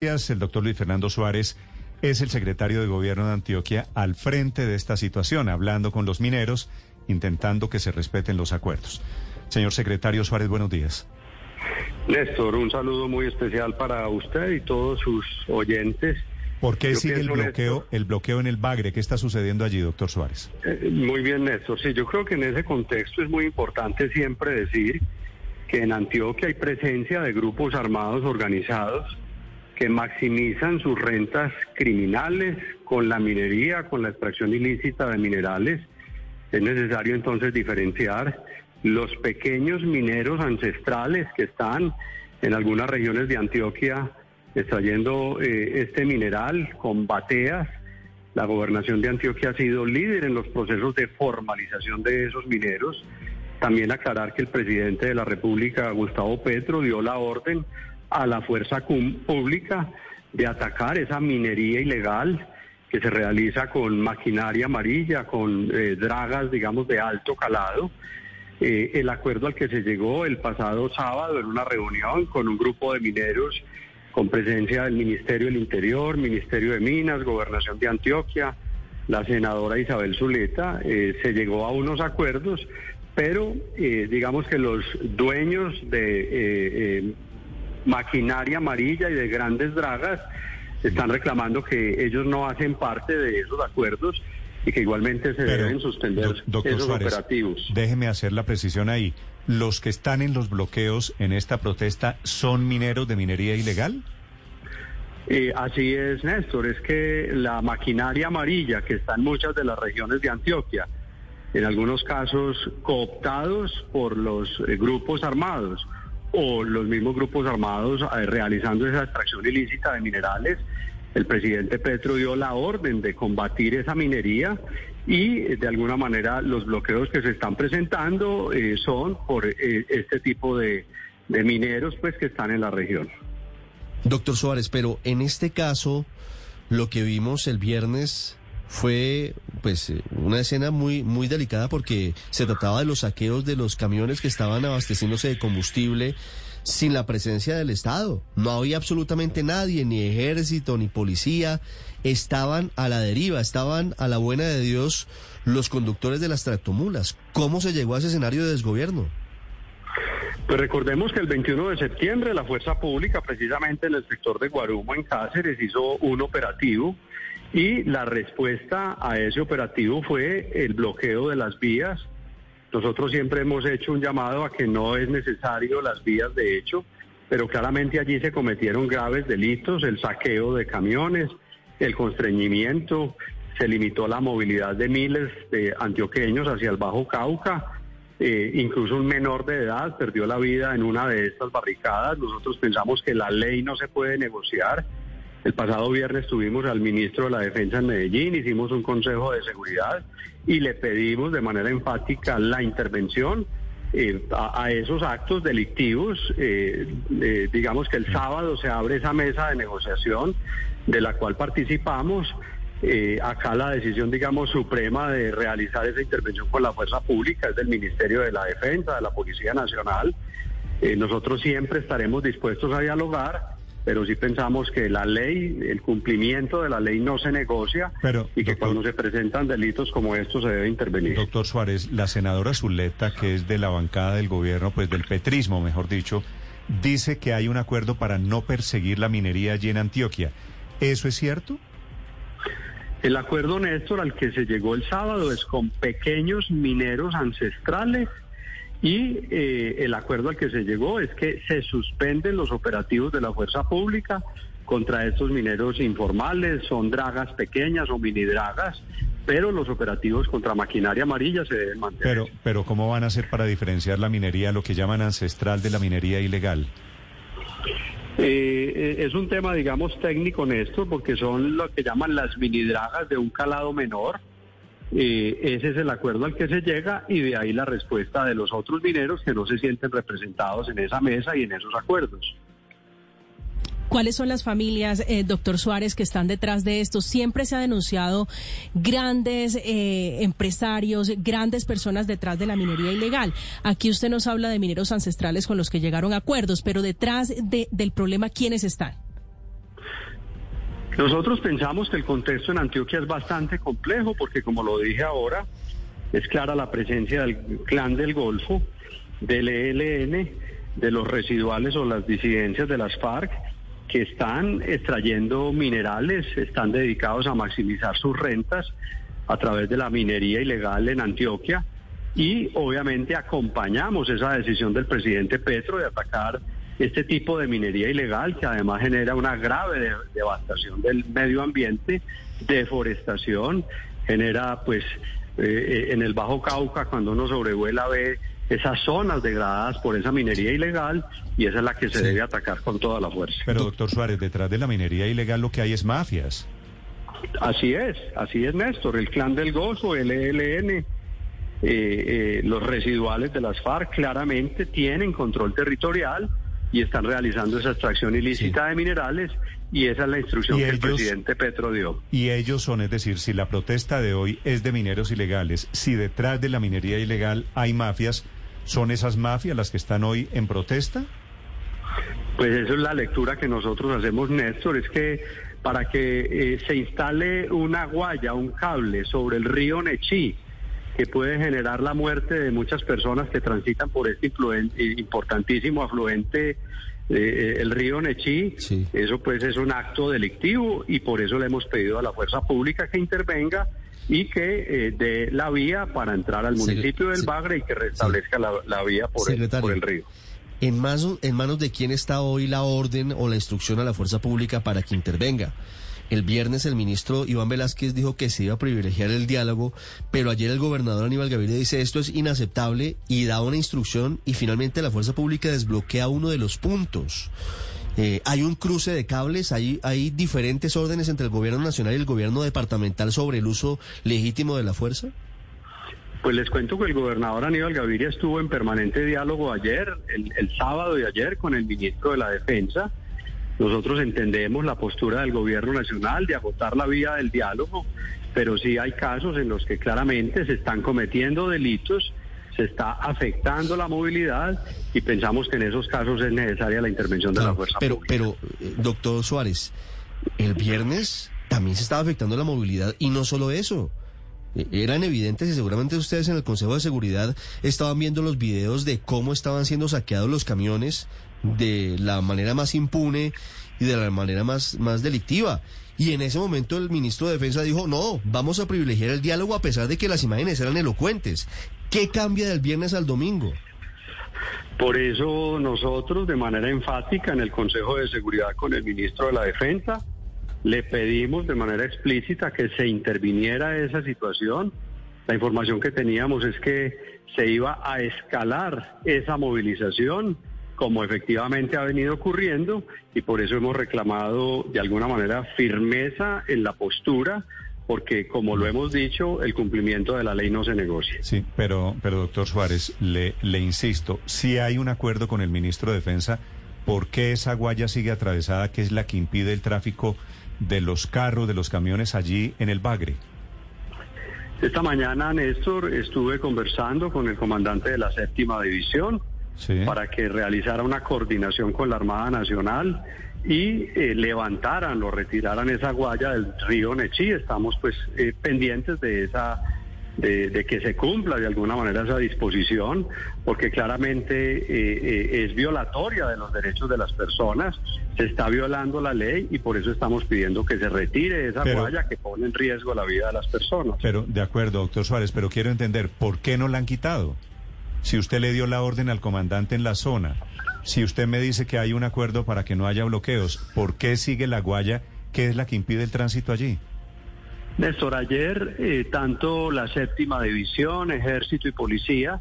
El doctor Luis Fernando Suárez es el secretario de gobierno de Antioquia al frente de esta situación, hablando con los mineros, intentando que se respeten los acuerdos. Señor secretario Suárez, buenos días. Néstor, un saludo muy especial para usted y todos sus oyentes. ¿Por qué sigue el bloqueo, el bloqueo en el Bagre? ¿Qué está sucediendo allí, doctor Suárez? Eh, muy bien, Néstor. Sí, yo creo que en ese contexto es muy importante siempre decir que en Antioquia hay presencia de grupos armados organizados que maximizan sus rentas criminales con la minería, con la extracción ilícita de minerales. Es necesario entonces diferenciar los pequeños mineros ancestrales que están en algunas regiones de Antioquia extrayendo eh, este mineral con bateas. La gobernación de Antioquia ha sido líder en los procesos de formalización de esos mineros. También aclarar que el presidente de la República, Gustavo Petro, dio la orden a la fuerza pública de atacar esa minería ilegal que se realiza con maquinaria amarilla, con eh, dragas, digamos, de alto calado. Eh, el acuerdo al que se llegó el pasado sábado en una reunión con un grupo de mineros con presencia del Ministerio del Interior, Ministerio de Minas, Gobernación de Antioquia, la senadora Isabel Zuleta, eh, se llegó a unos acuerdos, pero digamos que los dueños de maquinaria amarilla y de grandes dragas están reclamando que ellos no hacen parte de esos acuerdos y que igualmente se deben suspender esos operativos. Déjeme hacer la precisión ahí. ¿Los que están en los bloqueos en esta protesta son mineros de minería ilegal? Eh, así es, Néstor. Es que la maquinaria amarilla que está en muchas de las regiones de Antioquia, en algunos casos cooptados por los eh, grupos armados, o los mismos grupos armados eh, realizando esa extracción ilícita de minerales. El presidente Petro dio la orden de combatir esa minería y eh, de alguna manera los bloqueos que se están presentando eh, son por este tipo de, de mineros pues que están en la región. Doctor Suárez, pero en este caso lo que vimos el viernes fue pues eh, una escena muy muy delicada porque se trataba de los saqueos de los camiones que estaban abasteciéndose de combustible sin la presencia del Estado. No había absolutamente nadie, ni ejército, ni policía. Estaban a la deriva, estaban a la buena de Dios los conductores de las tractomulas. ¿Cómo se llegó a ese escenario de desgobierno? Pues recordemos que el 21 de septiembre la Fuerza Pública, precisamente en el sector de Guarumo, en Cáceres, hizo un operativo y la respuesta a ese operativo fue el bloqueo de las vías. Nosotros siempre hemos hecho un llamado a que no es necesario las vías de hecho, pero claramente allí se cometieron graves delitos, el saqueo de camiones, el constreñimiento, se limitó la movilidad de miles de antioqueños hacia el Bajo Cauca, eh, incluso un menor de edad perdió la vida en una de estas barricadas. Nosotros pensamos que la ley no se puede negociar el pasado viernes tuvimos al ministro de la Defensa en Medellín, hicimos un consejo de seguridad y le pedimos de manera enfática la intervención eh, a, esos actos delictivos. Eh, eh, digamos que el sábado se abre esa mesa de negociación de la cual participamos. acá la decisión, digamos, suprema de realizar esa intervención con la fuerza pública es del Ministerio de la Defensa, de la Policía Nacional. nosotros siempre estaremos dispuestos a dialogar pero sí pensamos que la ley, el cumplimiento de la ley no se negocia y que cuando se presentan delitos como estos se debe intervenir. Doctor Suárez, la senadora Zuleta, que es de la bancada del gobierno, pues del petrismo, mejor dicho, dice que hay un acuerdo para no perseguir la minería allí en Antioquia. ¿Eso es cierto? El acuerdo, Néstor, al que se llegó el sábado es con pequeños mineros ancestrales y eh, el acuerdo al que se llegó es que se suspenden los operativos de la fuerza pública contra estos mineros informales, son dragas pequeñas o mini dragas, pero los operativos contra maquinaria amarilla se deben mantener. Pero, pero ¿cómo van a hacer para diferenciar la minería, lo que llaman ancestral, de la minería ilegal? Eh, eh, es un tema, digamos, técnico, Néstor, porque son lo que llaman las mini dragas de un calado menor eh, ese es el acuerdo al que se llega y de ahí la respuesta de los otros mineros que no se sienten representados en esa mesa y en esos acuerdos. ¿Cuáles son las familias, eh, doctor Suárez, que están detrás de esto? Siempre se ha denunciado grandes eh, empresarios, grandes personas detrás de la minería ilegal. Aquí usted nos habla de mineros ancestrales con los que llegaron acuerdos, pero detrás del problema, ¿quiénes están? Nosotros pensamos que el contexto en Antioquia es bastante complejo porque, como lo dije ahora, es clara la presencia del clan del Golfo, del ELN, de los residuales o las disidencias de las FARC que están extrayendo minerales, están dedicados a maximizar sus rentas a través de la minería ilegal en Antioquia. Y obviamente acompañamos esa decisión del presidente Petro de atacar este tipo de minería ilegal que además genera una grave devastación del medio ambiente, deforestación, genera pues eh, eh, en el Bajo Cauca cuando uno sobrevuela ve esas zonas degradadas por esa minería ilegal y esa es la que se debe atacar con toda la fuerza. Pero doctor Suárez, detrás de la minería ilegal lo que hay es mafias. Así es, así es Néstor, el clan del gozo, el ELN, eh, eh, los residuales de las FARC claramente tienen control territorial y están realizando esa extracción ilícita de minerales y esa es la instrucción que el presidente Petro dio. Y ellos son, es decir, si la protesta de hoy es de mineros ilegales, si detrás de la minería ilegal hay mafias, ¿Son esas mafias las que están hoy en protesta? Pues esa es la lectura que nosotros hacemos, Néstor, es que para que eh, se instale una guaya, un cable sobre el río Nechí, que puede generar la muerte de muchas personas que transitan por este importantísimo afluente, eh, eh, el río Nechí, eso pues es un acto delictivo y por eso le hemos pedido a la fuerza pública que intervenga y que eh, dé la vía para entrar al municipio del Bagre y que restablezca la, vía por el, por el, río. ¿En, ¿En manos de quién está hoy la orden o la instrucción a la fuerza pública para que intervenga? El viernes el ministro Iván Velázquez dijo que se iba a privilegiar el diálogo, pero ayer el gobernador Aníbal Gaviria dice esto es inaceptable y da una instrucción y finalmente la fuerza pública desbloquea uno de los puntos. Eh, hay un cruce de cables, hay, hay diferentes órdenes entre el gobierno nacional y el gobierno departamental sobre el uso legítimo de la fuerza. Pues les cuento que el gobernador Aníbal Gaviria estuvo en permanente diálogo ayer, el, el sábado de ayer, con el ministro de la Defensa. Nosotros entendemos la postura del gobierno nacional de agotar la vía del diálogo, pero sí hay casos en los que claramente se están cometiendo delitos se está afectando la movilidad y pensamos que en esos casos es necesaria la intervención de la fuerza pero, pública. Pero, eh, doctor Suárez, el viernes también se estaba afectando la movilidad y no solo eso. E, eran evidentes y seguramente ustedes en el Consejo de Seguridad estaban viendo los videos de cómo estaban siendo saqueados los camiones de la manera más impune y de la manera más, más delictiva. Y en ese momento el ministro de Defensa dijo, no, vamos a privilegiar el diálogo a pesar de que las imágenes eran elocuentes. ¿Qué cambia del viernes al domingo? Por eso nosotros de manera enfática en el Consejo de Seguridad con el ministro de la Defensa le pedimos de manera explícita que se interviniera esa situación. La información que teníamos es que se iba a escalar esa movilización como efectivamente ha venido ocurriendo y por eso hemos reclamado de alguna manera firmeza en la postura porque como lo hemos dicho, el cumplimiento de la ley no se negocia. Sí, pero, pero doctor Suárez, le, le insisto, si hay un acuerdo con el ministro de Defensa, ¿por qué esa guaya sigue atravesada, que es la que impide el tráfico de los carros, de los camiones allí en el Bagre? Esta mañana, Néstor, estuve conversando con el comandante de la séptima división para que realizara una coordinación con la Armada Nacional y eh, levantaran o retiraran esa guaya del río Nechí. Estamos pues eh, pendientes de esa de, que se cumpla de alguna manera esa disposición, porque claramente eh, es violatoria de los derechos de las personas, se está violando la ley y por eso estamos pidiendo que se retire esa guaya que pone en riesgo la vida de las personas. Pero, de acuerdo, doctor Suárez, pero quiero entender, ¿por qué no la han quitado? Si usted le dio la orden al comandante en la zona, si usted me dice que hay un acuerdo para que no haya bloqueos, ¿por qué sigue la guaya, que es la que impide el tránsito allí? Néstor, ayer eh, tanto la séptima división, ejército y policía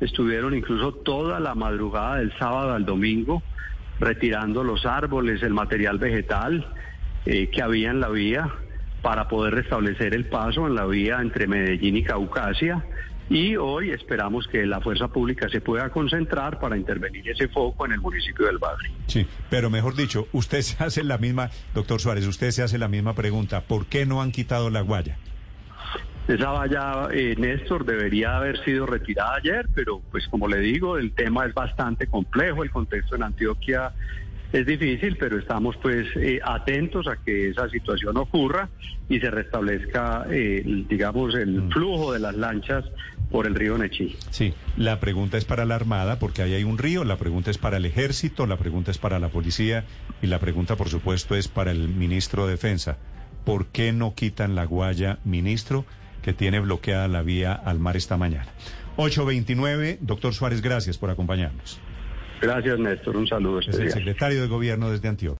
estuvieron incluso toda la madrugada del sábado al domingo retirando los árboles, el material vegetal eh, que había en la vía para poder restablecer el paso en la vía entre Medellín y Caucasia. Y hoy esperamos que la fuerza pública se pueda concentrar para intervenir ese foco en el municipio del barrio. Sí, pero mejor dicho, usted se hace la misma, doctor Suárez, usted se hace la misma pregunta, ¿por qué no han quitado la guaya? Esa valla, eh, Néstor, debería haber sido retirada ayer, pero pues como le digo, el tema es bastante complejo, el contexto en Antioquia es difícil, pero estamos pues eh, atentos a que esa situación ocurra y se restablezca, eh, digamos, el Mm. flujo de las lanchas por el río Nechí. Sí, la pregunta es para la Armada, porque ahí hay un río, la pregunta es para el Ejército, la pregunta es para la Policía y la pregunta, por supuesto, es para el Ministro de Defensa. ¿Por qué no quitan la guaya, ministro, que tiene bloqueada la vía al mar esta mañana? 829, doctor Suárez, gracias por acompañarnos. Gracias, Néstor. Un saludo Es el secretario de Gobierno desde Antioquia.